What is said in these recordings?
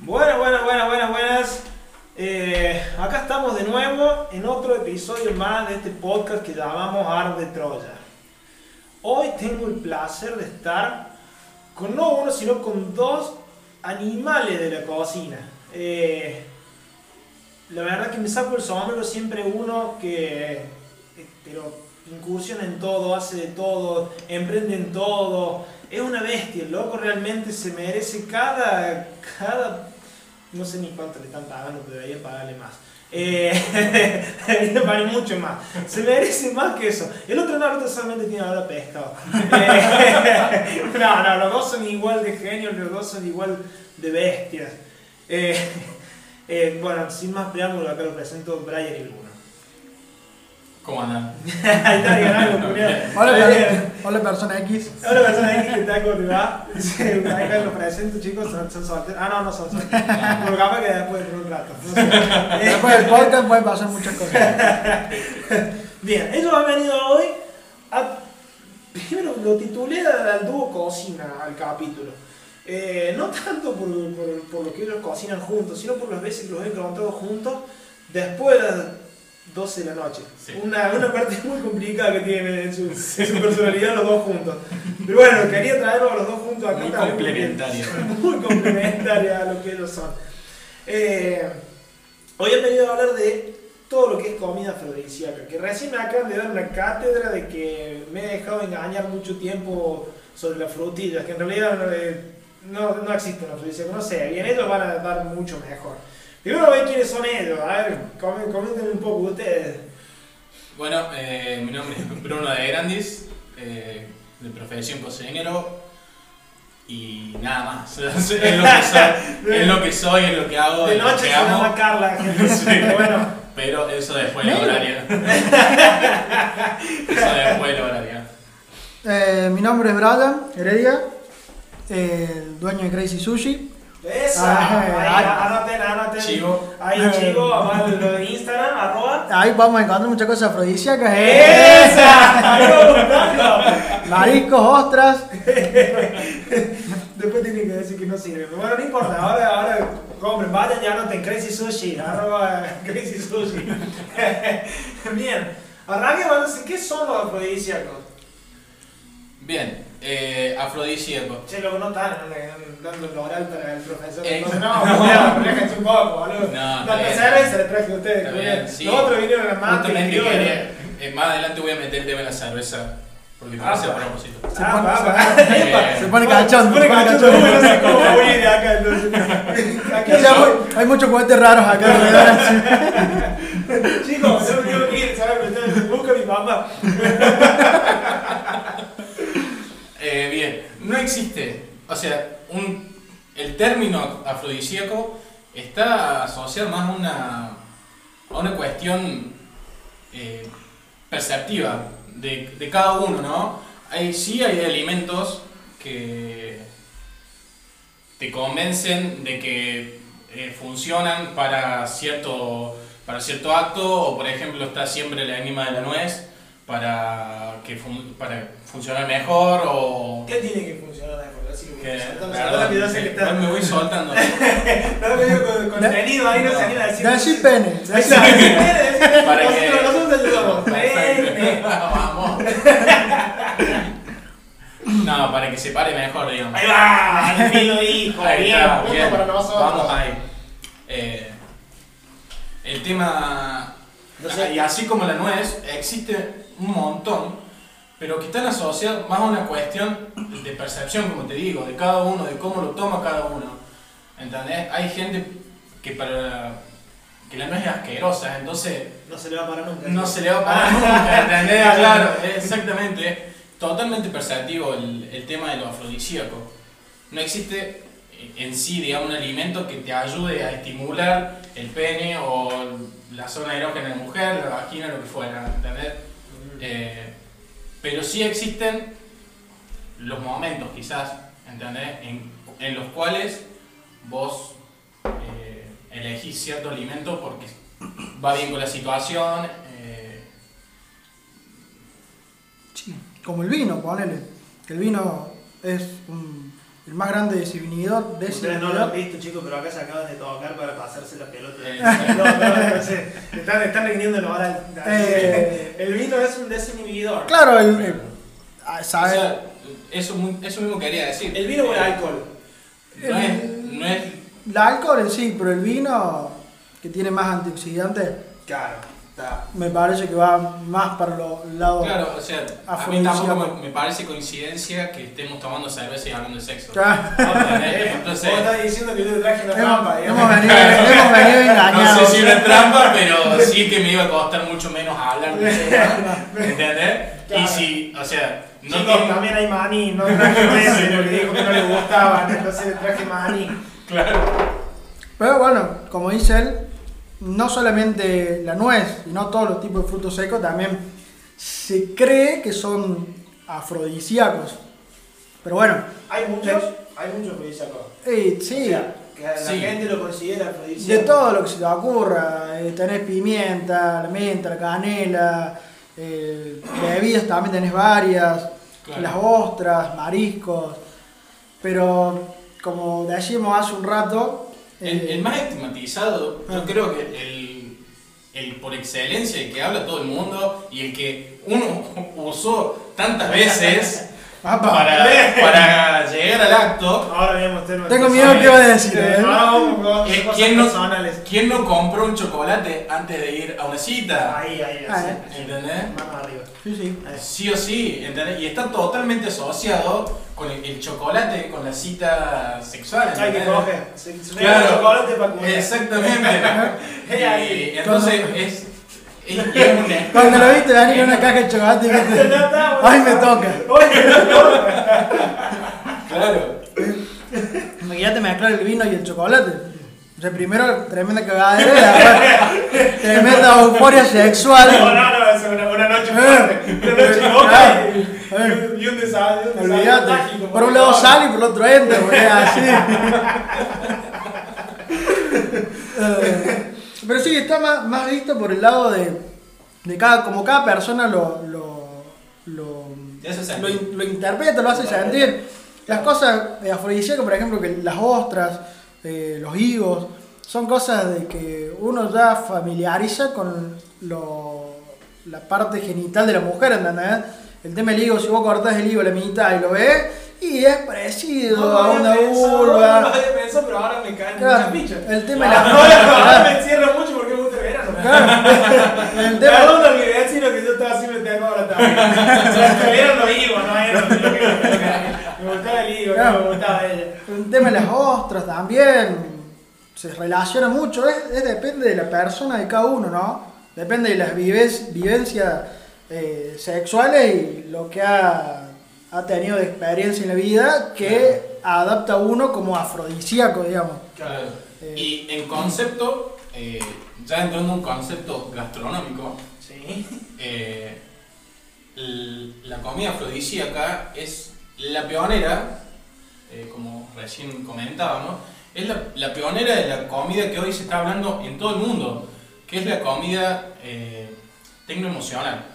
Buenas, buenas, buenas, buenas, buenas. Eh, acá estamos de nuevo en otro episodio más de este podcast que llamamos Art de Troya. Hoy tengo el placer de estar con no uno, sino con dos animales de la cocina. Eh, la verdad que me saco el sombrero siempre uno que eh, pero incursiona en todo, hace de todo, emprende en todo. Es una bestia, el loco realmente se merece cada, cada no sé ni cuánto le están pagando, pero debería pagarle más. Eh, debería pagarle mucho más. Se merece más que eso. El otro no, solamente tiene ahora pescado. Eh, no, no, los dos son igual de genios, los dos son igual de bestias. Eh, eh, bueno, sin más preámbulo, acá lo presento Brian y Bruno. ¿Cómo andan? Ahí está, bien, algo, culiao. Hola, Está hola persona X. Hola persona X, ¿qué tal? ¿Cómo te va? Sí, acá los presento chicos, son, son solteros. Ah, no, no son solteros. Pero capaz que después de un rato. Después del podcast pueden pasar muchas cosas. Bien, ellos han venido hoy a... Primero lo titulé al dúo cocina al capítulo. Eh, no tanto por, por, por lo que ellos cocinan juntos, sino por las veces que los he encontrado juntos después de las 12 de la noche. Sí. Una, una parte muy complicada que tienen en su, en su personalidad los dos juntos. Pero bueno, quería traerlos a los dos juntos acá Muy también complementario. muy complementaria a lo que ellos son. Eh, hoy he venido a hablar de todo lo que es comida afrodisíaca, que recién me acaban de dar una cátedra de que me he dejado engañar mucho tiempo sobre las frutillas, que en realidad eh, no, no existen los afrodisíacos, no sé, bien, ellos van a dar mucho mejor. Primero ver quiénes son ellos, a ver, comen- coméntenme un poco ustedes. Bueno, eh, mi nombre es Bruno de Grandis, eh, de profesión cocinero y nada más. es, lo que soy, es lo que soy, es lo que hago, De noche se llama Carla, gente. Sí. pero bueno, pero eso después del horario. eso después del horario. Eh, mi nombre es Brian Heredia, eh, el dueño de Crazy Sushi. Esa, anoten, anoten. Chivo. Ahí, chico, además de lo de Instagram, arroba. Ahí vamos a encontrar muchas cosas afrodisíacas. eh. ¡Esa! Mariscos, ostras. Después tienen que decir que no sirve. Pero bueno, no importa, ahora, ahora compren, vayan y anoten Crazy Sushi, arroba Crazy Sushi. Bien, arranquemos, ¿qué son los afrodisíacos? Bien, eh, afrodisíaco. Che, loco, no están no, dando el oral para el profesor. Eh, Entonces, no, no, relájense un poco, boludo. No, La bien. cerveza le traje a ustedes, bien, sí. Los otros vinieron a quería- eh, más adelante voy a meter el tema de la cerveza, porque lo Ah, hice a propósito. Se Ah, pone- se- va. Epa. se pone cachondo, Se pone se pone cachondo, no sé cómo huir de acá, entonces. Aquí hay muchos juguetes raros acá alrededor. Chicos, yo me tengo que ir, ¿sabes? Me tengo que buscar a mi mamá. Eh, bien, no existe, o sea, un, el término afrodisíaco está asociado más a una, a una cuestión eh, perceptiva de, de cada uno, ¿no? Hay, sí hay alimentos que te convencen de que eh, funcionan para cierto, para cierto acto, o por ejemplo está siempre el enigma de la nuez para, que fun- para funcionar mejor, o... ¿Qué tiene que funcionar mejor? Así que, que- perdón, está. me voy soltando. Está medio con contenido ahí, no decir. Pene. Ahí está, decí pene, decí- Para que- Nosotros ayudamos. Vamos. No, para que se pare mejor, digamos. Ahí va, al fin lo dijo. Ahí Bien, está, punto bien. para nosotros. Vamos ahí. Eh, el tema. No sé. Y así como la nuez, existe un montón, pero que están asociados más a una cuestión de percepción, como te digo, de cada uno, de cómo lo toma cada uno. ¿Entendés? Hay gente que para. que la nuez es asquerosa, entonces No se le va a parar nunca. no se le va a parar nunca, ¿entendés? Claro, exactamente. Totalmente perceptivo el, el tema de lo afrodisíaco. No existe en sí, digamos, un alimento que te ayude a estimular el pene o la zona erógena de la mujer, la vagina, lo que fuera, ¿entendés? Eh, pero sí existen los momentos, quizás, ¿entendés? En, los cuales vos eh, elegís cierto alimento porque va bien con la situación. eh, Sí, Como el vino, ponele. El vino es un el más grande desinhibidor. Ustedes no lo han visto, chicos, pero acá se acaban de tocar para pasarse la pelota. Eh, No, no, no sé. Están, están rindiendo ahora. al- Eh. El vino es un desinhibidor. Claro, el, el- ah, O sea, eso, eso mismo quería decir. El vino o el Eh, alcohol. No es, no es el alcohol en sí, pero el vino que tiene más antioxidantes, Claro, está. me parece que va más para los lados. Claro, o sea, a mí tampoco me, me parece coincidencia que estemos tomando cerveza y hablando de sexo. Ya. Entonces- Vos estás diciendo que yo te traje una Hemos, trampa, digamos. hemos venido, hemos venido No sé si una trampa, pero sí que me iba a costar mucho menos hablar de eso. ¿Entendés? Claro. Y si, o sea, no Chicos, tiene- también hay maní, no traje meses porque dijo que no le gustaban, entonces le traje maní. Claro. Pero bueno, como dice él, no solamente la nuez, sino todos los tipos de frutos secos también se cree que son afrodisíacos. Pero bueno, Hay muchos, hay muchos afrodisíacos. eh, O sí, sea, que la Sí. gente lo considera de afrodisíaco. todo lo que se te ocurra. Eh, tenés pimienta, la menta, la canela, eh, bebidas también tenés varias, Claro. las ostras, mariscos. Pero como decíamos hace un rato, El, el más estigmatizado, yo Ah. creo que el, el por excelencia, el que habla todo el mundo y el que uno usó tantas veces apa, para, para llegar al acto, Ahora voy a mostrar Tengo miedo que iba a decir, ¿eh? No, ¿quién no-. ¿quién no compró un chocolate antes de ir a una cita? Ahí, ahí, Ah, así. ¿Entendés? Mano arriba. sí, sí. Sí o sí, ¿entendés? Y está totalmente asociado con el, el chocolate, con la cita sexual. Hay que coger. Se, se Claro. chocolate para comer. Exactamente. Y entonces es, Cuando lo viste con una caja de chocolate y está, ay me toca. Claro. Imagínate mezclar el vino y el chocolate. O sea, primero tremenda cagadera y después tremenda euforia No, sexual. no, no, es una, una noche Eh. fuerte. Una noche y, Eh. y un desayuno. un desayuno Olvídate. Por un lado sale y por el otro entra, así. Pero sí, está más, más visto por el lado de, de cada, como cada persona lo, lo, lo, lo, sentir. in- lo interpreta, lo hace sentir. Las cosas afrodisíacas, por ejemplo, que las ostras, eh, los higos, son cosas de que uno ya familiariza con lo, la parte genital de la mujer, ¿entendés? El tema del higo, si vos cortás el higo a la mitad y lo ves, y es parecido No a una pensado, No vulva. había pensado, pero ahora me caen Claro, muchas pichas. el tema de Ah, la no, ahora me encierro mucho porque me gusta el verano. Claro, el tema, Perdón a mi vecino que yo estaba me tengo ahora también. Sea, eran los higos, no eran lo que Me gustaba el higo, no me gustaba ella. el tema de las ostras también se relaciona mucho, es, es depende de la persona de cada uno, ¿no? Depende de las vivencias eh, sexuales y lo que ha, ha tenido de experiencia en la vida que adapta a uno como afrodisíaco, digamos. Claro. Eh. Y en concepto, eh, ya entrando en un concepto gastronómico, Sí. eh, la comida afrodisíaca es la pionera, como recién comentábamos, es la, la pionera de la comida que hoy se está hablando en todo el mundo, que es la comida tecnoemocional.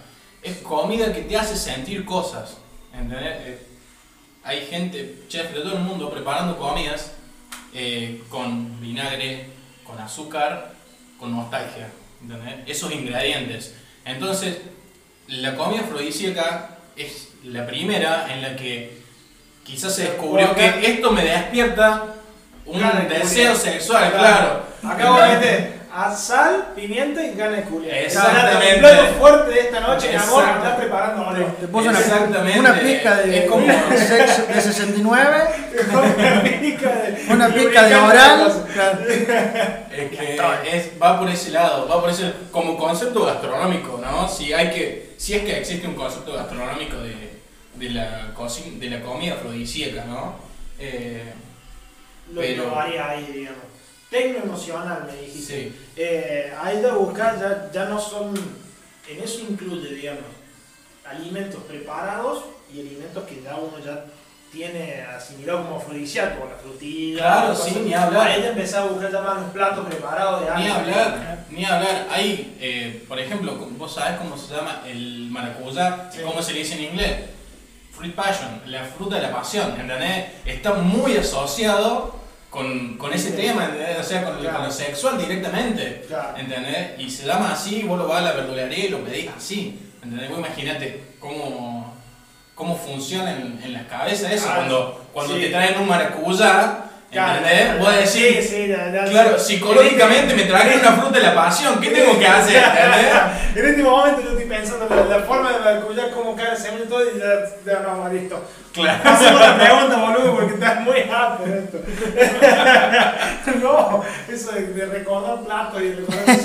Es comida que te hace sentir cosas, ¿entendés? Eh, hay gente, chefs de todo el mundo, preparando comidas eh, con vinagre, con azúcar, con nostalgia, ¿entendés? Esos ingredientes. Entonces, la comida afrodisíaca es la primera en la que quizás se descubrió que esto me despierta un deseo sexual, claro. Acabo de a sal, pimienta y gana de culiar. Exactamente. El plato fuerte de esta noche, mi amor, andás preparando ahora. Te puso una, Exactamente. una pizca de, Es como- de sexo- de 69, Una pica de, una pizca de oral. Es que es- va por ese lado, va por ese como concepto gastronómico, ¿no? Si hay que, si es que existe un concepto gastronómico de, de la cocina, de la comida afrodisíaca, ¿no? Eh, Lo Pero- ahí, digamos. Tecno emocional, me dijiste. sí, Eh, ahí de buscar ya, ya no son. En eso incluye, digamos, alimentos preparados y alimentos que ya uno ya tiene asimilado como afrodisíaco, la frutilla. Claro, sí, ni hablar. Ahí ya empecé a buscar ya más los platos preparados de ni hablar, ni hablar. Hay, eh, por ejemplo, vos sabés cómo se llama el maracuyá, Sí. cómo se le dice en inglés, fruit passion, la fruta de la pasión, ¿entendés? Está muy asociado con, con ese Sí. tema, ¿entendés? O sea, con, Claro. con lo sexual directamente, Claro. ¿entendés? Y se llama así, vos lo vas a la verdulería y lo pedís así, ¿entendés? Vos imaginate cómo, cómo funciona en, en las cabezas eso, Claro. cuando, cuando Sí. te traen un maracuyá, Claro. ¿entendés? Vos decís, Sí, sí, ya- ya- claro, sí. psicológicamente me trajeron una fruta de la pasión, ¿qué tengo que hacer? ¿entendés? En este momento yo estoy pensando en la, la forma de maracuyá, cómo cae el semilla y todo, y ya, ya no, listo. Claro. Hacemos la pregunta, boludo, porque estás muy áspero esto. no, eso de, de recordar platos y de recordar cosas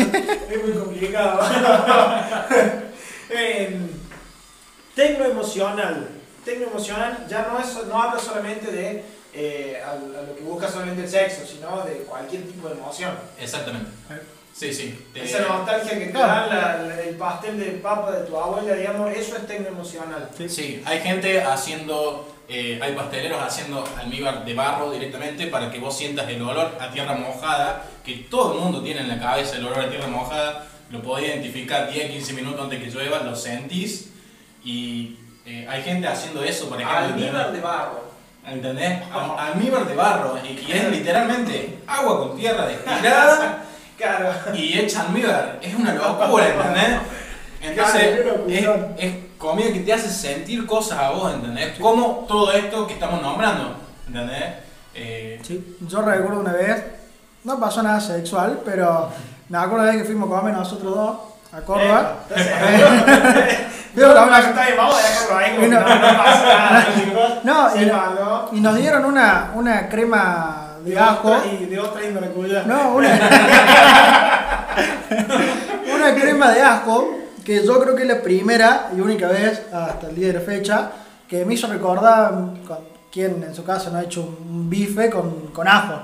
es muy complicado. Em, Tecnoemocional. Tecnoemocional ya no, es, no habla solamente de eh, a, a lo que busca solamente el sexo, sino de cualquier tipo de emoción. Exactamente. Sí, sí. te- Esa nostalgia que te da la- la- el pastel de papa de tu abuela, digamos, eso es tecnoemocional. Sí, hay gente haciendo, eh, hay pasteleros haciendo almíbar de barro directamente para que vos sientas el olor a tierra mojada, que todo el mundo tiene en la cabeza el olor a tierra mojada, lo podés identificar 10, 15 minutos antes que llueva, lo sentís y eh, hay gente haciendo eso, por ejemplo. Almíbar de barro. ¿Entendés? Al- Almíbar de barro, y, y es literalmente agua con tierra destilada Claro. y hecha almíbar. Es una locura, ¿entendés? Entonces, es, comida que te hace sentir cosas a vos, ¿entendés? Como todo esto que estamos nombrando, ¿entendés? Eh, Sí, yo recuerdo una vez, no pasó nada sexual, pero me acuerdo una vez que fuimos a comer nosotros dos a Córdoba. Comer- Está bien, vamos a dejarlo ahí, no- no, no pasa nada, chicos. No, y- y nos dieron una, una crema de De ajo. otra y de otra índole cuya. No, una, una crema de ajo que yo creo que es la primera y única vez hasta el día de la fecha que me hizo recordar con quien en su casa no ha hecho un bife con, con ajo.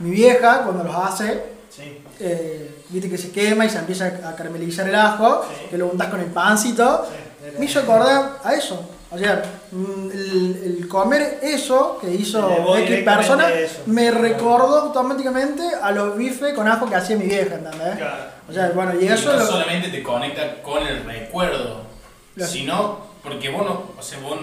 Mi vieja cuando los hace, Sí. eh, viste que se quema y se empieza a caramelizar el ajo, Sí. que lo untas con el pancito. sí. Me hizo acordar a eso. O sea, mm, el, el comer eso que hizo X persona eso. me recordó automáticamente a los bifes con ajo que hacía mi vieja, ¿entendés? Claro. O sea, bueno, y eso no lo- solamente te conecta con el recuerdo, Lo- sino porque vos no, o sea, vos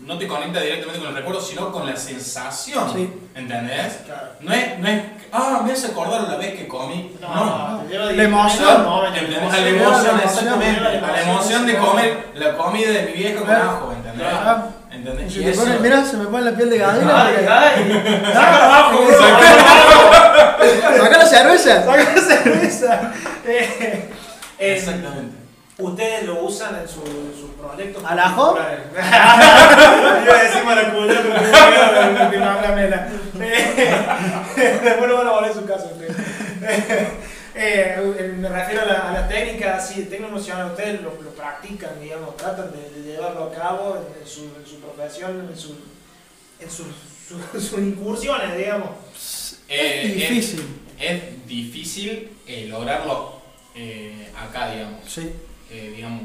no te conecta directamente con el recuerdo, sino con la sensación, Sí. ¿entendés? Claro. No es, no es, ah, me hace acordar la vez que comí. No, No, no, La emoción. ¿Entendés? la A la emoción, exactamente. la A la emoción de comer la comida de mi vieja con ajo, ¿entendés? ¿Entendés? te eso- pone- mira, se me pone la piel de gallina. Ay, porque- ay. Sácalo abajo. Saca la cerveza. Saca la cerveza. Eh, eh, Exactamente. ¿Ustedes lo usan en, su- en sus proyectos? ¿Al ajo? Iba a decir maracuyá, pero me quedo con la primavera mela. Eh, Después no van a volver a su casa. ustedes. Eh, me refiero a la, a la técnica, sí, tengo emocional, ustedes lo, lo practican, digamos, tratan de, de llevarlo a cabo en, en su, en su profesión, en, su, en sus, su- sus incursiones, digamos. Eh, Es difícil. Es, es difícil eh, lograrlo eh, acá, digamos. Sí. Eh, digamos,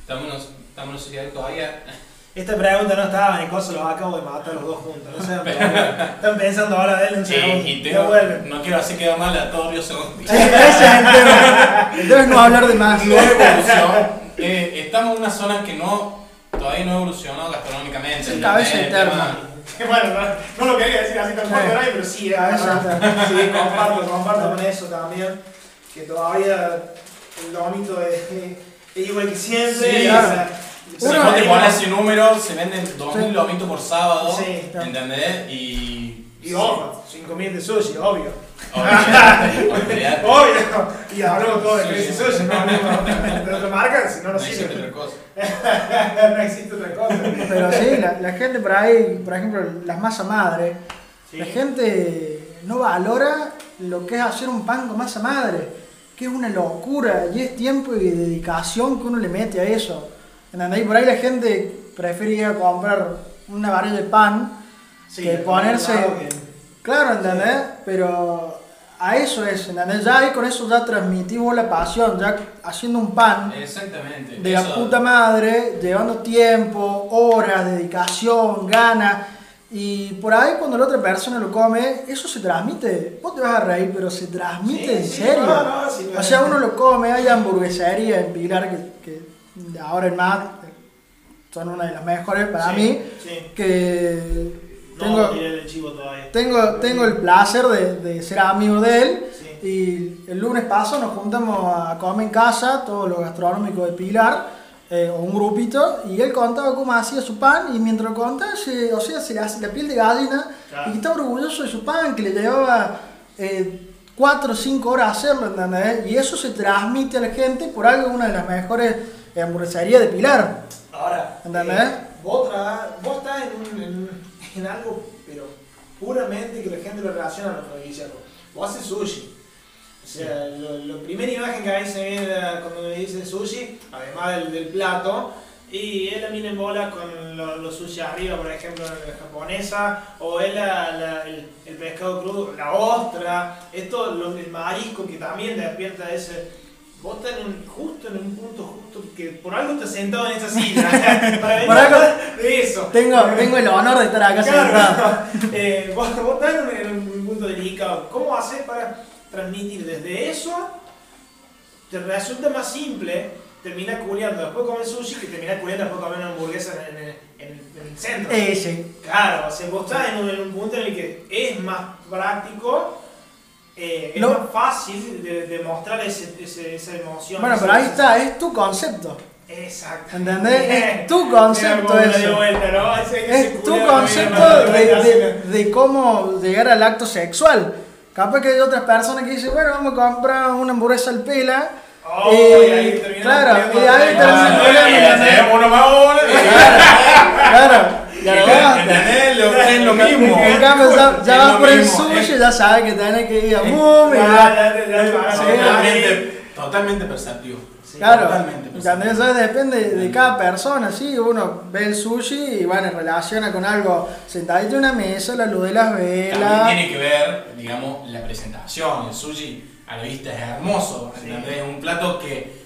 estamos estamos sociedad todavía. Esta pregunta no estaba en cosas, los acabo de matar los dos juntos. No sé, están pensando ahora de él en Sí, y tengo, no quiero hacer quedar mal a todos Río Segundo. Sí, ese es el tema. Entonces no hablar de más. No evolución. Eh, estamos en una zona que no todavía no evolucionó gastronómicamente. Cabeza El eterna. tema- Bueno, no, no lo quería decir así tan fuerte, Sí. ¿no? pero sí, es Cabeza verdad. sí, comparto, comparto con eso también. Que todavía el lomito es, es igual que siempre. Sí, o claro. sea, Si vos te pones ese número, se venden 2.000 Sí. lomitos por sábado, Sí. ¿entendés? Y... Y ojo, 5.000 de sushi, obvio. Obvio. Y hablamos todo de Crazy. Sushi, no hablamos de otra marca, si no, no No existe sirve. otra cosa. no existe otra cosa. Pero sí, la, la gente por ahí, por ejemplo, las masas madre, Sí. la gente no valora lo que es hacer un pan con masa madre, que es una locura y es tiempo y dedicación que uno le mete a eso. ¿Entendés? Por ahí la gente prefiere ir a comprar una varilla de pan Sí, que ponerse. que- Claro, ¿entendés? Pero a eso es, ¿entendés? Ya ahí con eso ya transmitimos la pasión, ya haciendo un pan Exactamente. de la puta madre, llevando tiempo, horas, dedicación, ganas. Y por ahí cuando la otra persona lo come, eso se transmite. Vos te vas a reír, pero se transmite Sí, en sí, serio. no, no, sí, o sea, uno lo come, hay hamburguesaría en Pilar que, que ahora en más son una de las mejores para mí, que No, tengo, tiré el chivo todavía. tengo, tengo el placer de, de ser amigo de él. Y el lunes paso nos juntamos a comer en casa, todo lo gastronómico de Pilar, eh, un grupito, y él contaba cómo hacía su pan, y mientras lo contaba, se- o sea, se le hace la piel de gallina, Claro. y que estaba orgulloso de su pan, que le llevaba eh, 4 o 5 horas hacerlo, ¿entendés? Y eso se transmite a la gente por algo, una de las mejores eh, hamburgueserías de Pilar. Ahora, ¿Entendés? eh, vos, vos estás en, un- en- en algo, pero puramente que la gente lo relaciona a lo afrodisíaco. Vos haces sushi. O sea, la primera imagen que a mí se me viene cuando me dice sushi, además del, del plato, y él la mira en bola con los lo sushi arriba, por ejemplo, la japonesa, o él la- la- el, el pescado crudo, la ostra, esto, lo, el marisco que también despierta ese. Vos estás en un- justo en un punto justo que por algo estás sentado en esa silla. para venir Por algo- de eso. Tengo, tengo el honor de estar acá sentado. Claro. Eh, vos, vos estás en un, en un punto delicado. ¿Cómo haces para transmitir desde eso? Te resulta más simple terminar culiando después comer sushi que terminar culiando después comer una hamburguesa en, en- en- en el centro. Eh, sí. Claro, o sea, vos estás en un, en un punto en el que es más práctico, eh, es No. más fácil de, de mostrar ese, ese- esa emoción. Bueno, pero ahí está, es tu concepto. Exacto. ¿Entendés? Es tu concepto Es tu concepto de cómo llegar al acto sexual. Capaz que hay otras personas que dicen, bueno, vamos a comprar una hamburguesa al pela. Oh, y, y ahí claro, y ahí Eh, ¿entendés? tenemos uno más. Claro, ¿Entendés? Lo- mismo. en cambio, ya, vas por el sushi, ya sabes que tenés que ir a Eh, boom, y Ya, Totalmente, perceptivo. Sí, Claro, totalmente. Eso depende de cada persona, sí, uno ve el sushi y bueno, relaciona con algo sentadito en una mesa, la luz de las También velas. tiene que ver, digamos, la presentación. El sushi a la vista es hermoso. Sí. ¿entendés? Es un plato que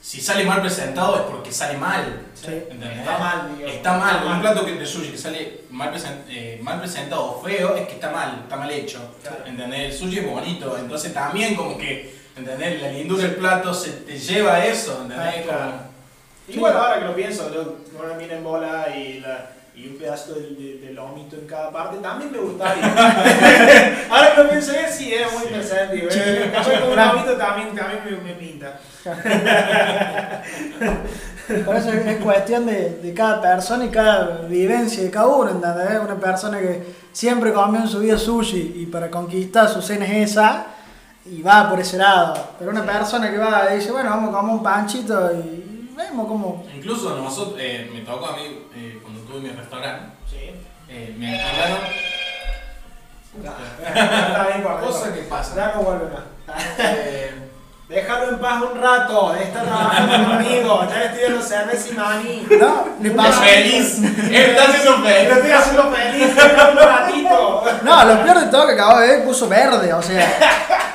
si sale mal presentado es porque sale mal. Sí. ¿entendés? Está mal, digamos. Está mal. Está Un plato que de sushi que sale mal, presen- eh, mal presentado o feo es que está mal, está mal hecho. Claro. ¿entendés? El sushi es bonito, entonces también como que, ¿entendés? La lindura del plato se te lleva a eso, ¿entendés? Ah, claro. Como- Igual ahora que lo pienso, lo- una mina en bola y, la, y un pedazo de, de, de lomito en cada parte, también me gustaría. ahora que lo pienso bien, sí, era muy Sí. interesante. Capaz con un lomito también, también me, me pinta. Por eso es cuestión de, de cada persona y cada vivencia de cada uno, ¿entendés? Una persona que siempre comió en su vida sushi y para conquistar su cena es esa y va por ese lado. Pero una persona que va y dice, bueno, vamos a comer un panchito y vemos cómo... Incluso nosotros, eh, me tocó a mí eh, cuando tuve mi restaurante, Sí. eh, me bien, guarda, Cosa que pasa. Ya no vuelve más. Déjalo en paz un rato, está trabajando conmigo, está estudiando cerveza y maní. No, le pasó... feliz. Él está haciendo Lo feliz. estoy haciendo feliz, un ratito. No, lo peor de todo que acabo de ver puso verde, o sea,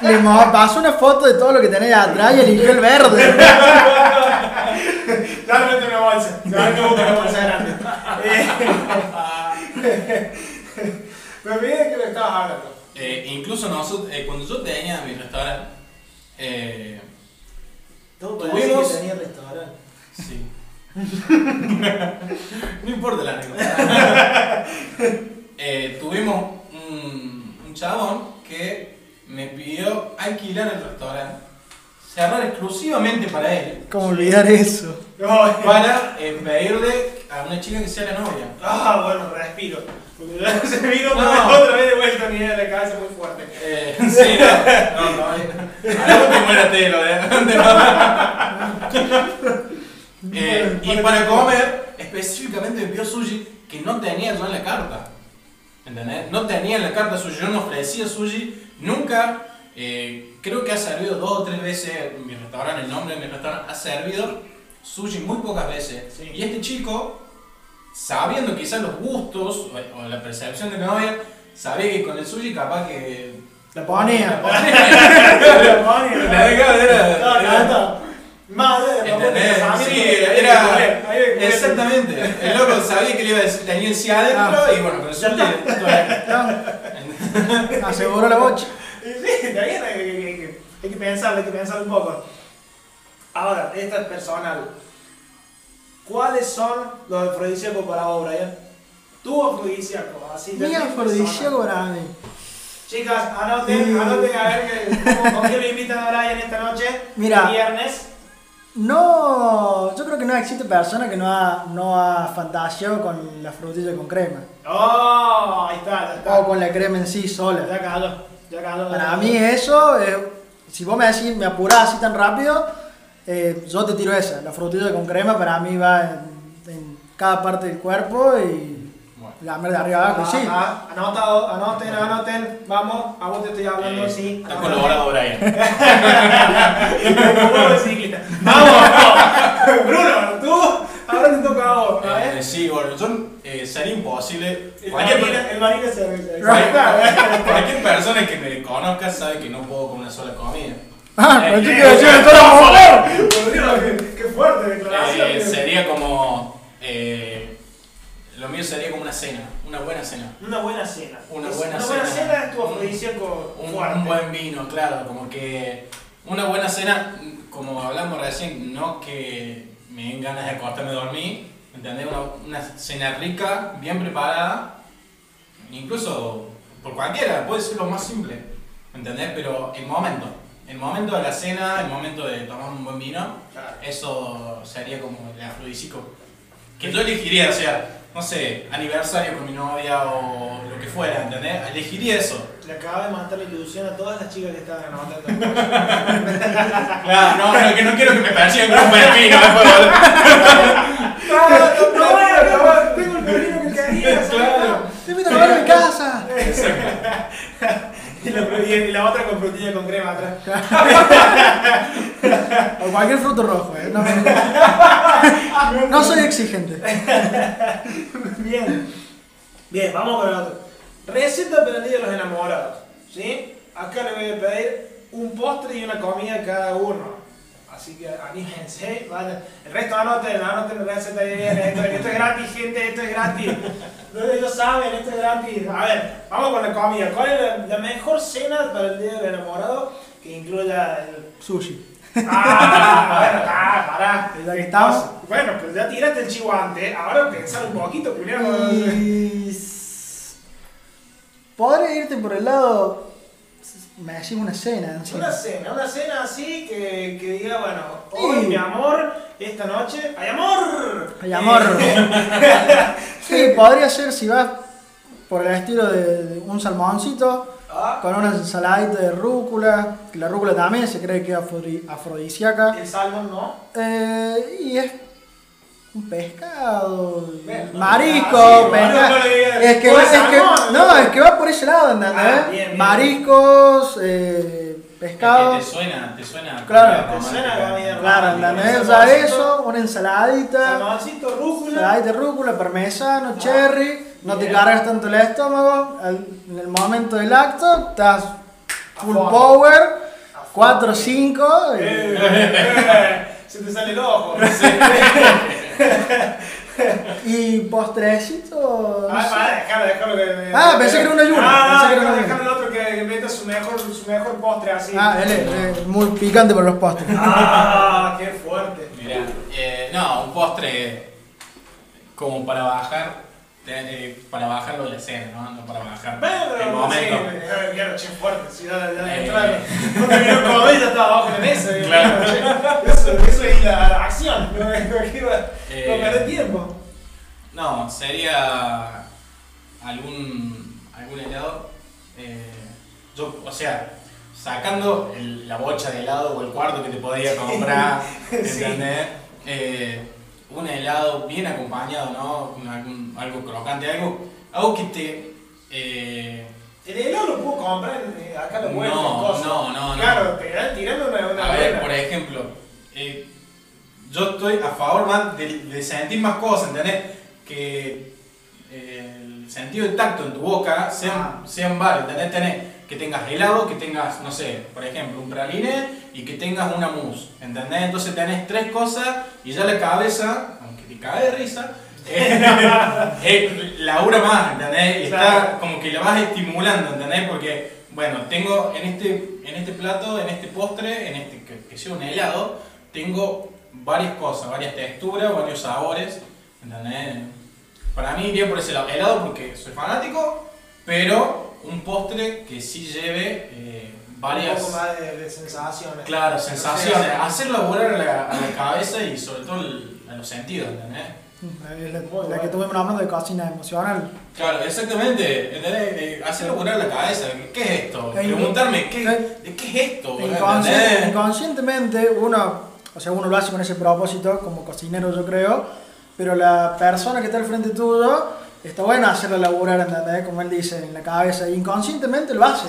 le mo- pasó una foto de todo lo que tenía atrás y eligió el verde. Ya no una bolsa, ya no una bolsa grande. Mira de qué le estabas hablando. Eh, incluso nosotros, eh, cuando yo tenía mi restaurante, eh, Todo parece que tenía restaurante. sí. no importa la anécdota. Eh, tuvimos un, un chabón que me pidió alquilar el restaurante, cerrar exclusivamente para él, ¿Cómo olvidar eso? para eh, pedirle a una chica que sea la novia. Ah, bueno, respiro. Porque se vino No. otra vez- de vuelta a mi de la cabeza muy fuerte. Eh, sí, no, no, no. Eh. Eh, y para comer, específicamente me pidió sushi que no tenía yo en la carta. ¿Entendés? No tenía en la carta sushi, yo no ofrecía sushi, nunca. eh, creo que ha servido dos o tres veces mi restaurante, el nombre de mi restaurante, ha servido sushi muy pocas veces. Sí. Y este chico, sabiendo quizás los gustos o, o la percepción de mi novia, sabía que con el sushi capaz que. La ponía. La década era- No, no, no. Madre. Sí, era. Exactamente. El loco sabía que le iba a decir, tenía el sí adentro y bueno, con sushi. Aseguró la bocha. Sí, de ahí hay que, hay que- hay que pensarlo, hay que pensar un poco. Ahora, esta es personal. ¿cuáles son los afrodisíacos para vos, Brian? Tu afrodisíaco, así de Mi afrodisíaco para mí. Chicas, anoten, Y- anoten a ver cómo- con quién me invitan a Brian esta noche. Mira. el Viernes. No, yo creo que no existe persona que no ha, no ha fantaseado con la frutilla con crema. Oh, ahí está, ya está. O con la crema en sí sola. Ya cayó, ya cayó. Para mí eso, eh, si vos me decís, me apurás así tan rápido, eh, yo te tiro esa. La frutilla con crema para mí va en, en cada parte del cuerpo y. la mer de arriba abajo, sí. Ah, ah, anotado, anoten, anoten. Vamos, a vos te estoy hablando, Eh, sí. Está colaborado Brian. Como de ciclista. Vamos, Bruno, tú, ahora te toca a vos. A Eh, sí, bueno, yo eh, sería imposible. El Cualquier, marina, el marina se Right. cualquier persona que me conozca sabe que no puedo con una sola comida. Ah, Eh, pero yo eh, quiero decir eh, toda la mujer. Por Dios, qué, qué fuerte declaración. Eh, sería como. Mío sería como una cena, una buena cena. Una buena cena. Una buena una buena cena. cena es tu afrodisíaco Un, un buen vino, claro, como que una buena cena, como hablamos recién, no que me den ganas de acostarme a dormir, ¿entendés? Una, una cena rica, bien preparada, incluso por cualquiera, puede ser lo más simple, ¿entendés? Pero el momento, el momento de la cena, el momento de tomar un buen vino, Claro. eso sería como el afrodisíaco. Que yo elegiría, o sea, no sé, aniversario con mi novia o lo que fuera, ¿entendés? Elegiría eso. Le acaba de matar la ilusión a todas las chicas que estaban anotando. Claro, no, no, que no quiero que me persigan con un pepino después. ¡Claro, no, no, no, tengo el pepino que querías! Claro. Te invito a comer en casa. Y la, y la otra con frutilla con crema atrás. O cualquier fruto rojo, eh. No, no soy exigente. Bien. Bien, vamos con el otro. Receta para el Día de los Enamorados. ¿Sí? Acá le voy a pedir un postre y una comida a cada uno. Así que anímense, vayan. El resto anoten, anoten la receta bien. Esto, esto es gratis, gente, esto es gratis. Ellos saben, esto es gratis. A ver, vamos con la comida. ¿Cuál es la, la mejor cena para el Día del Enamorado que incluya el Sushi. Ah, bueno, ah, pará. Ya que estamos. Bueno, pues ya tiraste el chivo antes. Ahora pensar un poquito, primero. Y... Podría irte por el lado. Me decís una cena. encima. Una cena, una cena así que, que diga, bueno, hoy Sí. mi amor, esta noche, ¡hay amor! Hay amor. Eh, Sí, podría ser si vas por el estilo de, de un salmoncito con una ensaladita de rúcula. Que la rúcula también se cree que es afrodi- afrodisíaca. el salmón no. Eh, y es un pescado, no, marisco, ah, sí, pesca- bueno, no es que, ¿cómo va- es es que- salmón? no, es que va por ese lado, ¿entendés? Ah, bien, bien. Mariscos, eh, pescado, Te suena, te suena. Claro, te suena claro. ¿entendés? Ya salmoncito, eso, una ensaladita, Salmoncito, rúcula. ensaladita de rúcula, parmesano, cherry, no te cargas tanto el estómago, en el momento del acto estás full power, A 4 fondo. 5, Eh, eh, se te sale el ojo. y postrecito, no Ah, para, déjalo, déjalo que me- Ah, pensé que era un ayuno, Ah, no, déjalo el otro que, meta su mejor, su mejor postre así. Ah, él es, es muy picante por los postres. Ah, qué fuerte. Mirá, eh, no, un postre como para bajar, eh, para bajarlo de la cena, ¿no? No para bajar Pero, el momento. Sí, eh, che, fuerte. Si ya, ya Eh. entraron. No comer, ya estaba abajo en la mesa. eh, Claro. Eso, eso es la, la acción. No, no perder tiempo. No, sería algún, algún helado. eh, yo, o sea, sacando el- la bocha de helado o el cuarto que te podía comprar, Sí. ¿entendés? Eh, un helado bien acompañado, ¿no? Algún- algo crocante, algo, algo que te... eh, El helado lo puedo comprar eh, acá lo vuelven No, cosas. no, no, no. Claro, te dan tirando una, una A ver, buena. por ejemplo, eh, yo estoy a favor más de, de sentir más cosas, ¿entendés? Que eh, el sentido de tacto en tu boca sean, sean varios, ¿entendés? Tenés que tengas helado, que tengas, no sé, por ejemplo, un praline y que tengas una mousse, ¿entendés? Entonces tenés tres cosas y ya la cabeza, aunque te cae de risa, eh, eh, labura más, ¿entendés? Y está como que la vas estimulando, ¿entendés? Porque, bueno, tengo en este, en este plato, en este postre, en este que, que sea un helado, tengo varias cosas, varias texturas, varios sabores. ¿Entendés? Para mí iría por ese lado. Helado porque soy fanático, pero un postre que sí lleve eh, varias. Un poco más de, de sensaciones. Claro, sensaciones. Hacer laburar a la, a la cabeza y sobre todo el- a los sentidos, ¿entendés? La, la que tuvimos hablando de cocina emocional. Claro, exactamente. ¿entendés? De hacer laburar la cabeza. ¿Qué es esto? Preguntarme, ¿qué, que- ¿de qué es esto? Inconscientemente uno, o sea, uno lo hace con ese propósito, como cocinero yo creo, pero la persona que está al frente tuyo, está bueno hacerla laburar, ¿entendés? Como él dice, en la cabeza, inconscientemente lo hace,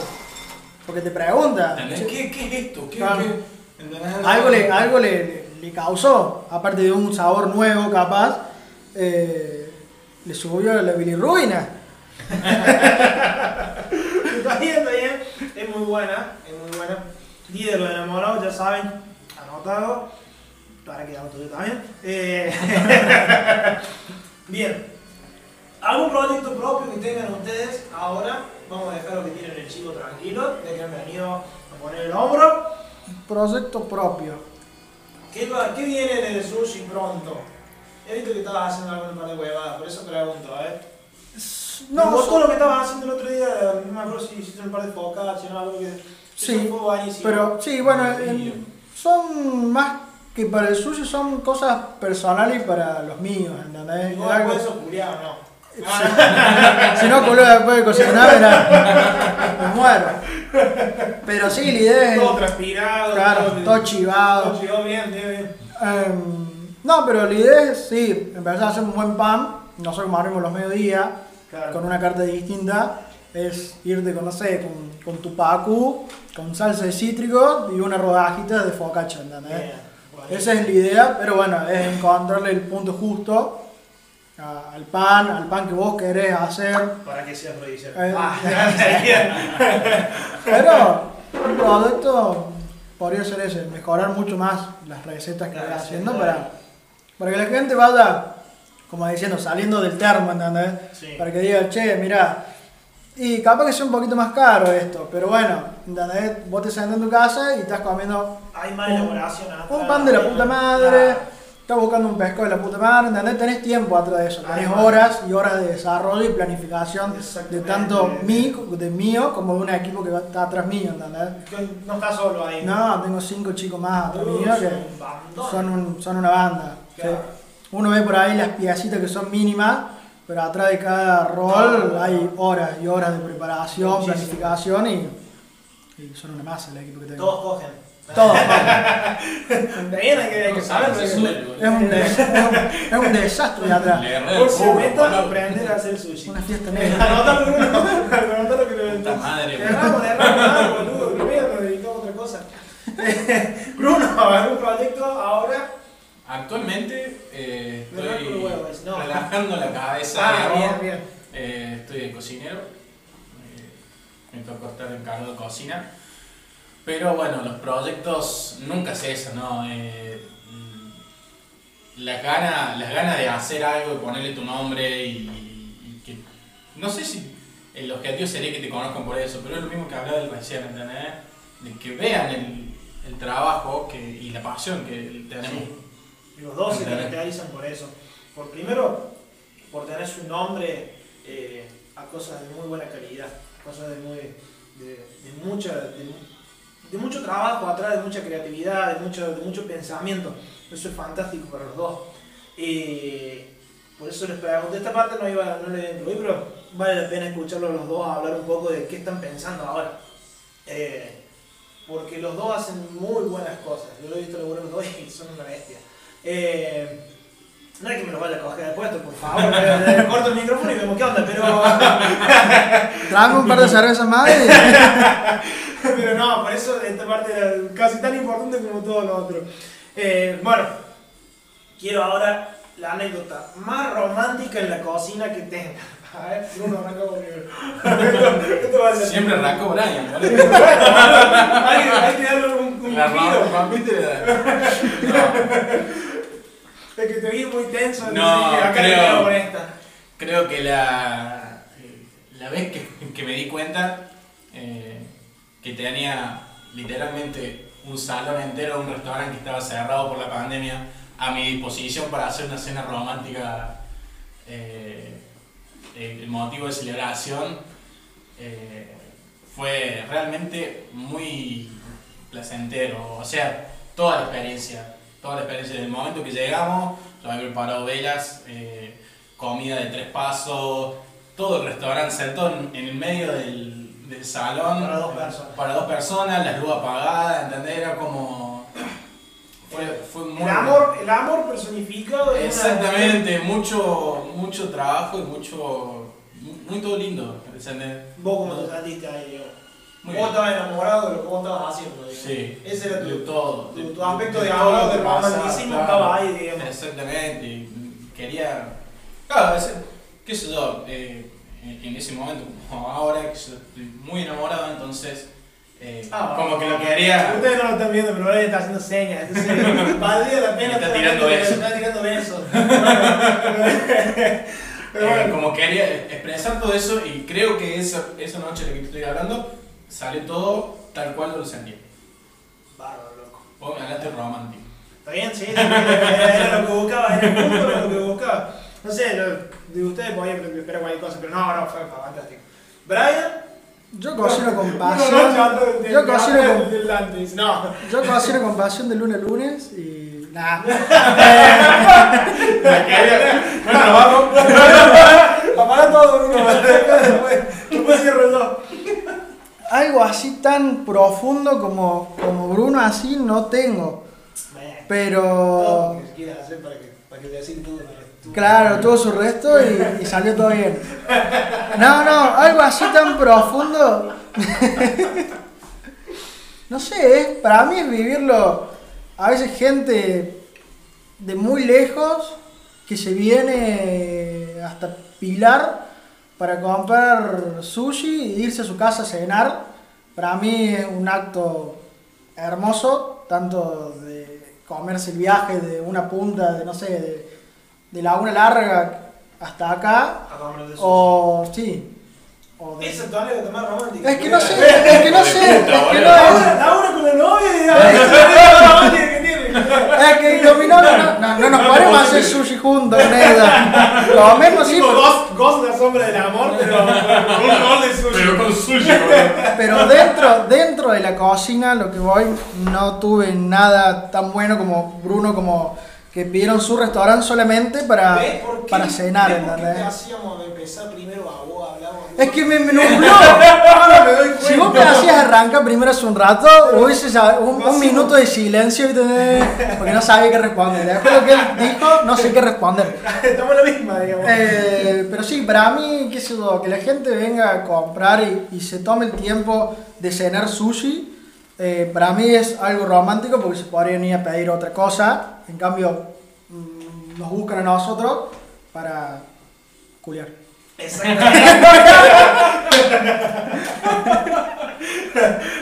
porque te pregunta. ¿Qué, ¿Qué es esto? ¿Qué, Claro. qué? ¿entendés? Algo, le, algo le, le causó, aparte de un sabor nuevo capaz, eh, le subió la bilirruina. Está bien, está bien. Es muy buena, es muy buena. Día de los enamorados, ya saben, anotado. Para que yo también. Eh, bien. ¿Algún proyecto propio que tengan ustedes ahora? Vamos a dejar lo que tienen el chico tranquilo, ya que han venido a poner el hombro. Proyecto propio. ¿Qué, va- qué viene en el sushi pronto? He visto que estabas haciendo algún par de huevadas, por eso pregunto, ¿eh? No, gustó so- lo que estabas haciendo el otro día, no me acuerdo si hiciste un par de focaccia o algo que... Sí. Pero sí, bueno, en- son más que para el sushi, son cosas personales para los míos, ¿entendés? Igual Algo- eso culiado, no. Si no, culo después de cocinar, era, me muero. Pero sí, la idea es. Todo transpirado, Claro, todo, todo chivado. todo chivado, bien, bien, bien. Em, no, pero la idea es, sí, empezar a hacer un buen pan. Nosotros como abrimos los mediodías, Claro. con una carta distinta, es irte con, no sé, con, con tu pacu, con salsa de cítrico y una rodajita de focaccia, ¿entendés? Esa es la idea, pero bueno, es encontrarle el punto justo a- al pan, al pan que vos querés hacer. Para que sea afrodisíaco. Eh, Ah, Pero un producto podría ser ese, mejorar mucho más las recetas que Claro, voy sí, haciendo claro. para, para que la gente vaya, como diciendo, saliendo del termo, ¿entendés? Sí. Para que diga, che, mira, y capaz que sea un poquito más caro esto, pero bueno, ¿entendés? Vos te sentás en tu casa y estás comiendo Hay más Un- elaboración un pan de la puta madre, Claro. Estás buscando un pescado de la puta madre, ¿entendés? Tenés tiempo atrás de eso, tenés horas y horas de desarrollo y planificación de tanto mí, de mío como de un equipo que está atrás mío, ¿entendés? No está solo ahí. No, tengo cinco chicos más atrás mío que un son, un- son una banda. Claro. Sí. Uno ve por ahí las piecitas que son mínimas, pero atrás de cada rol No. hay horas y horas de preparación, Muchísimo. planificación y, y son una masa el equipo que tengo. Todos cogen. Todo. También hay que, hay que saber. Sí, porque- suelo, Es un, des- es un- es un desastre de atrás. Por si boludo. aprender a hacer sushi. Una fiesta negra. Anotalo que no, anotalo que lo Puta madre, erramos, erramos, boludo, primero nos dedicamos a otra cosa. Bruno, ¿algún proyecto ahora? Actualmente eh, estoy huevos, no. relajando la cabeza. Ah, bien, bien. Eh, estoy de cocinero. eh, me toca estar encargado de cocina. Pero bueno, los proyectos nunca es eso, ¿no? Eh, las ganas las ganas de hacer algo, de ponerle tu nombre y, y que. No sé si el objetivo sería que te conozcan por eso, pero es lo mismo que hablaba del recién, ¿entendés? De que vean el, el trabajo que, y la pasión que tenemos. Y Los dos se caracterizan por eso. Por primero, por tener su nombre eh, a cosas de muy buena calidad, cosas de muy de, de mucha de, de mucho trabajo atrás, de mucha creatividad, de mucho, de mucho pensamiento. Eso es fantástico para los dos. Eh, por eso les pregunté, esta parte no iba, no le a incluir, pero vale la pena escucharlos los dos hablar un poco de qué están pensando ahora. Eh, porque los dos hacen muy buenas cosas. Yo lo he visto los dos y son una bestia. Eh, no es que me lo vaya a coger de puesto, por favor. Le, corto el micrófono y vemos qué onda, pero, Tráeme un par de cervezas más y... pero no, por eso esta parte era casi tan importante como todo lo otro. Eh, bueno, quiero ahora la anécdota más romántica en la cocina que tenga. A ver, Bruno arranca conmigo. Siempre arrancó Brian, ¿vale? hay, que- hay que darle un, un La. Es que te vi muy tenso. No, acá creo- esta. Creo que la, la vez que, que me di cuenta que tenía literalmente un salón entero un restaurante que estaba cerrado por la pandemia a mi disposición para hacer una cena romántica. eh, el motivo de celebración eh, fue realmente muy placentero. O sea, toda la experiencia, toda la experiencia. Desde el momento que llegamos, yo había preparado velas, eh, comida de tres pasos, todo el restaurante sentado en, en el medio del, del salón. Para dos personas. Para dos personas, la luz apagada, ¿entendés? Era como. Fue, fue muy. El amor, el amor personificado una- Exactamente, mucho, mucho trabajo y mucho. Muy todo lindo, ¿entendés? Vos cómo te sentiste ahí. Muy vos bien. estabas enamorado de lo que vos estabas haciendo, Diego. Sí. Ese era de tu, todo. tu, de- tu aspecto de todo amor, de romanticismo claro. estaba ahí, digamos. Exactamente. y Quería. Claro, ese- qué sé yo, eh, en, ese momento, como ahora, que yo estoy muy enamorado, entonces. eh, Ah, como que lo quería. Ustedes no lo están viendo, pero ahora está haciendo señas. Entonces, valdría la pena. Está tirando que- besos. Está tirando besos. Eh, como quería expresar todo eso y creo que esa, esa noche de la que te estoy hablando salió todo tal cual lo sentía. Bárbaro, loco. Vos me hablaste romántico. ¿Está bien? Sí, era lo que buscaba, era el punto era lo que buscaba. No sé, lo, de ustedes podían esperar cualquier cosa, pero no, no, fue fantástico. Brian, Yo cocino con pasión. Yo cocino con, No, yo cocino con pasión de lunes a lunes y nada. Bueno, vamos. apaga todo, Bruno. Después, cierro el dos. Algo así tan profundo como, como Bruno así no tengo. Todo Pero lo que se quiera hacer para que, para que decir todo. Claro, tuvo su resto y, salió todo bien. No, no, algo así tan profundo. No sé, es- para mí es vivirlo. A veces gente de muy lejos que se viene hasta Pilar para comprar sushi e irse a su casa a cenar. Para mí es un acto hermoso, tanto de comerse el viaje de una punta, de no sé, de Laguna Larga hasta acá, A comer de sushi. o sí, o de- Esa es tu anécdota más romántica. es que no sé, es que no sé, es que no es. Ahora, con la novia es que novio no, no, no nos podemos hacer sushi juntos, neta. Comemos sí, Tipo Ghost, Ghost la sombra del amor, pero con un gol de sushi. Pero con sushi, pero dentro, dentro de la cocina, lo que voy, no tuve nada tan bueno como Bruno, como que pidieron su restaurante solamente para, ¿Ves por qué- para cenar, ves por qué te ¿entendés? hacíamos empezar primero a vos, hablamos. Es que me, me nubló. Ahora me doy Si vos me hacías arrancar primero hace un rato, hubiese sab- un, un minuto de silencio ¿viste? porque no sabía qué responder. Después de lo que él dijo, no sé qué responder. Estamos en la misma, digamos. Eh, pero sí, para mí, qué sé yo, que la gente venga a comprar y, y se tome el tiempo de cenar sushi, eh, para mí es algo romántico porque se podrían ir a pedir otra cosa. En cambio, mm, nos buscan a nosotros para culiar. Exactamente.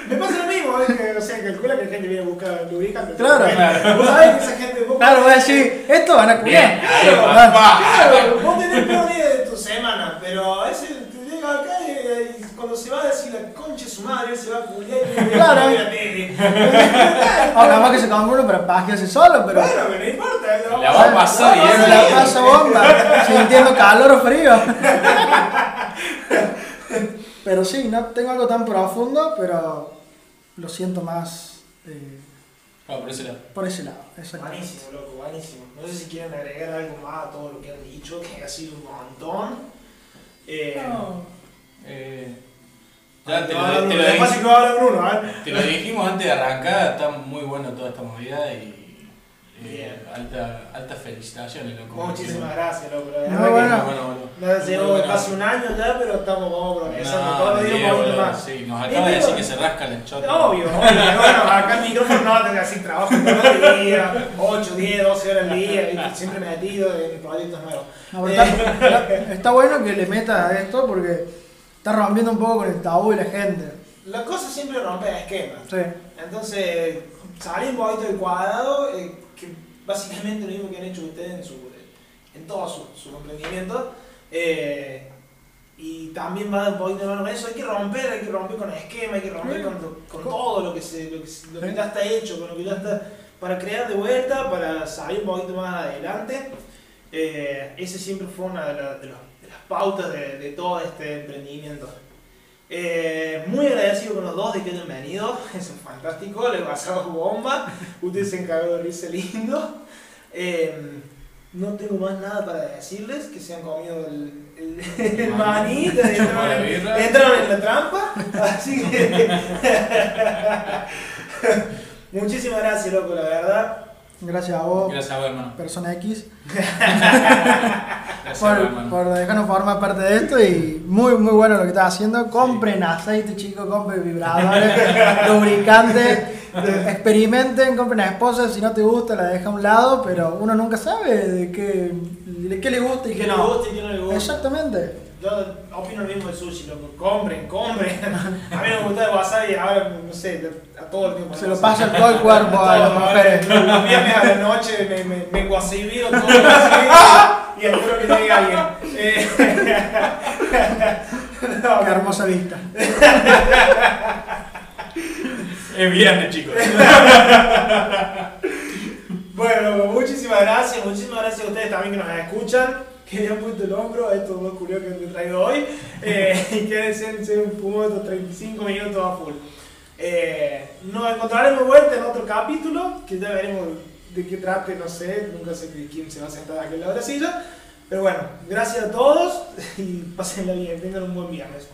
Me pasa lo mismo, es que, o sea, calcula que la gente viene a buscar lubricante. Claro. Claro. Vos sabés que esa gente. Vos Claro, voy a decir, esto van a culiar. Claro. Claro, vos tenés peor día de tu semana, pero a veces te llega acá y, y cuando se va a decir la concha de su madre, él se va a culiar y viene Claro. a la tele. O capaz que se compra uno para pajearse solo, pero. Bueno, pero no importa. La vamos va a pasar bien. a La pasa bomba, sintiendo calor o frío. Pero sí, no tengo algo tan profundo, pero lo siento más eh, Claro, por ese lado. por ese lado. exactamente. Buenísimo, loco, buenísimo. No sé si quieren agregar algo más a todo lo que han dicho, que ha sido un montón. Eh, Eh, ya te no, lo, no, te lo después sí dij- que va a hablar Bruno, ¿eh? te lo dijimos antes de arrancar, está muy bueno toda esta movida y. eh, Bien. alta, altas felicitaciones, loco. Muchísimas gracias, loco. No, bueno. Bueno, bueno. casi un año ya, pero estamos vamos progresando. Todos los días un más. Sí, nos acaba de decir que se rasca el choto. Obvio, obvio. Bueno, acá el micrófono no tengo así trabajo todo el día, 8, 10, 12 horas al día, siempre metido en proyectos nuevos. Está- está bueno que le metas a esto porque está rompiendo un poco con el tabú de la gente. La cosa siempre rompe esquemas. Sí. Entonces, salir un poquito del cuadrado, eh, que básicamente lo mismo que han hecho ustedes en, su, en todo su, su emprendimiento, eh, y también va un poquito de mano con eso. Hay que romper, hay que romper con esquema, hay que romper con, to- con Co- todo lo que, se, lo, que, lo ya está hecho, con lo que ya está. Para crear de vuelta, para salir un poquito más adelante. Eh, ese siempre fue una de, de los- pautas de, de todo este emprendimiento. Eh, muy agradecido con los dos de que hayan venido, eso es fantástico, les pasamos bomba, ustedes se encargaron de reírse lindo. Eh, no tengo más nada para decirles, que se han comido el, el, el maní, entraron, en la trampa, así que... Muchísimas gracias, loco, la verdad. Gracias a vos, Gracias a vos, hermano. persona X, por, dejarnos formar parte de esto y muy muy bueno lo que estás haciendo. Compren aceite, chicos, compren vibradores, lubricantes, experimenten, compren a esposas, si no te gusta la deja a un lado, pero uno nunca sabe de qué, de qué le gusta y qué le no. y le guste. Exactamente. Yo opino lo mismo del sushi, loco. Compren, compren. A mí me gusta el wasabi, ahora no sé, a todo el tiempo. Se lo pasa todo el cuerpo a las mujeres. Los viernes a la noche me, me, me todo así y espero que llegue alguien. Eh, no, Qué hermosa vista. Es viernes, chicos. Bueno, muchísimas gracias, muchísimas gracias a ustedes también que nos escuchan, que me han puesto el hombro a estos dos curiosos que he traído hoy eh, y que se se un fumo estos 35 minutos a full. Eh, nos encontraremos de vuelta en otro capítulo, que ya veremos de qué trate, no sé, nunca sé quién se va a sentar a aquel lado de la silla. Pero bueno, gracias a todos y pásenla bien, tengan un buen viernes.